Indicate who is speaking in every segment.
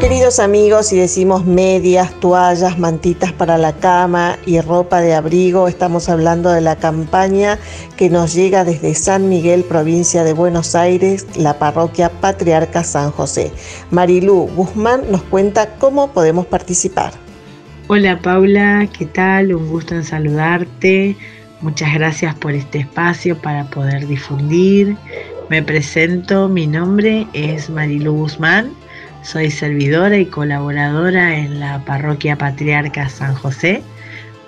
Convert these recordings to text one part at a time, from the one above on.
Speaker 1: Queridos amigos, si decimos medias, toallas, mantitas para la cama y ropa de abrigo, estamos hablando de la campaña que nos llega desde San Miguel, provincia de Buenos Aires, la parroquia Patriarca San José. Marilú Guzmán nos cuenta cómo podemos participar.
Speaker 2: Hola Paula, ¿qué tal? Un gusto en saludarte. Muchas gracias por este espacio para poder difundir. Me presento, mi nombre es Marilú Guzmán soy servidora y colaboradora en la parroquia Patriarca San José,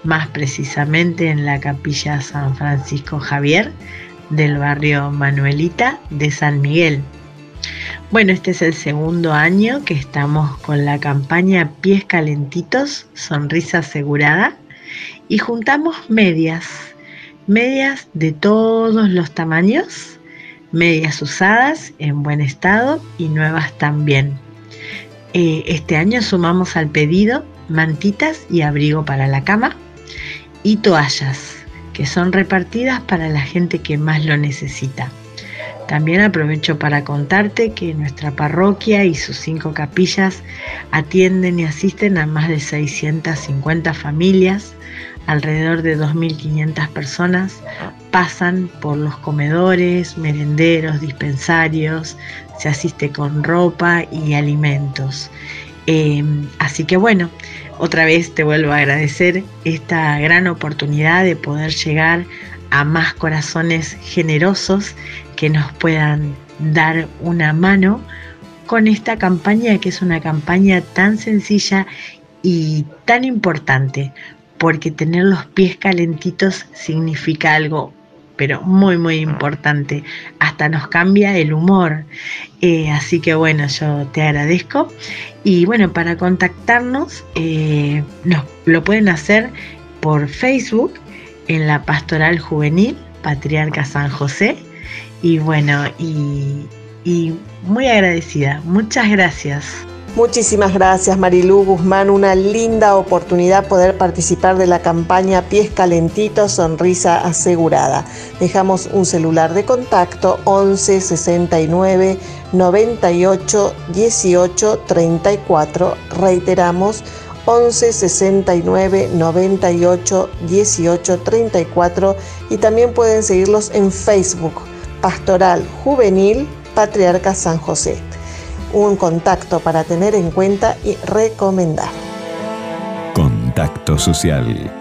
Speaker 2: más precisamente en la capilla San Francisco Javier del barrio Manuelita de San Miguel. Bueno, este es el segundo año que estamos con la campaña Pies Calentitos, Sonrisa Asegurada, y juntamos medias, medias de todos los tamaños, medias usadas en buen estado y nuevas también. Eh, este año sumamos al pedido mantitas y abrigo para la cama y toallas, que son repartidas para la gente que más lo necesita. También aprovecho para contarte que nuestra parroquia y sus cinco capillas atienden y asisten a más de 650 familias, alrededor de 2.500 personas pasan por los comedores, merenderos, dispensarios, se asiste con ropa y alimentos. Em, así que bueno, otra vez te vuelvo a agradecer esta gran oportunidad de poder llegar a más corazones generosos que nos puedan dar una mano con esta campaña que es una campaña tan sencilla y tan importante, porque tener los pies calentitos significa algo pero muy, muy importante. Hasta nos cambia el humor. Eh, así que bueno, yo te agradezco. Y bueno, para contactarnos, eh, lo pueden hacer por Facebook en la Pastoral Juvenil Patriarca San José. Y bueno, y, y muy agradecida. Muchas gracias.
Speaker 1: Muchísimas gracias Marilú Guzmán, una linda oportunidad poder participar de la campaña Pies Calentitos, Sonrisa Asegurada. Dejamos un celular de contacto 11 69 98 18 34. Reiteramos 11 69 98 18 34 y también pueden seguirlos en Facebook Pastoral Juvenil Patriarca San José un contacto para tener en cuenta y recomendar.
Speaker 3: Contacto social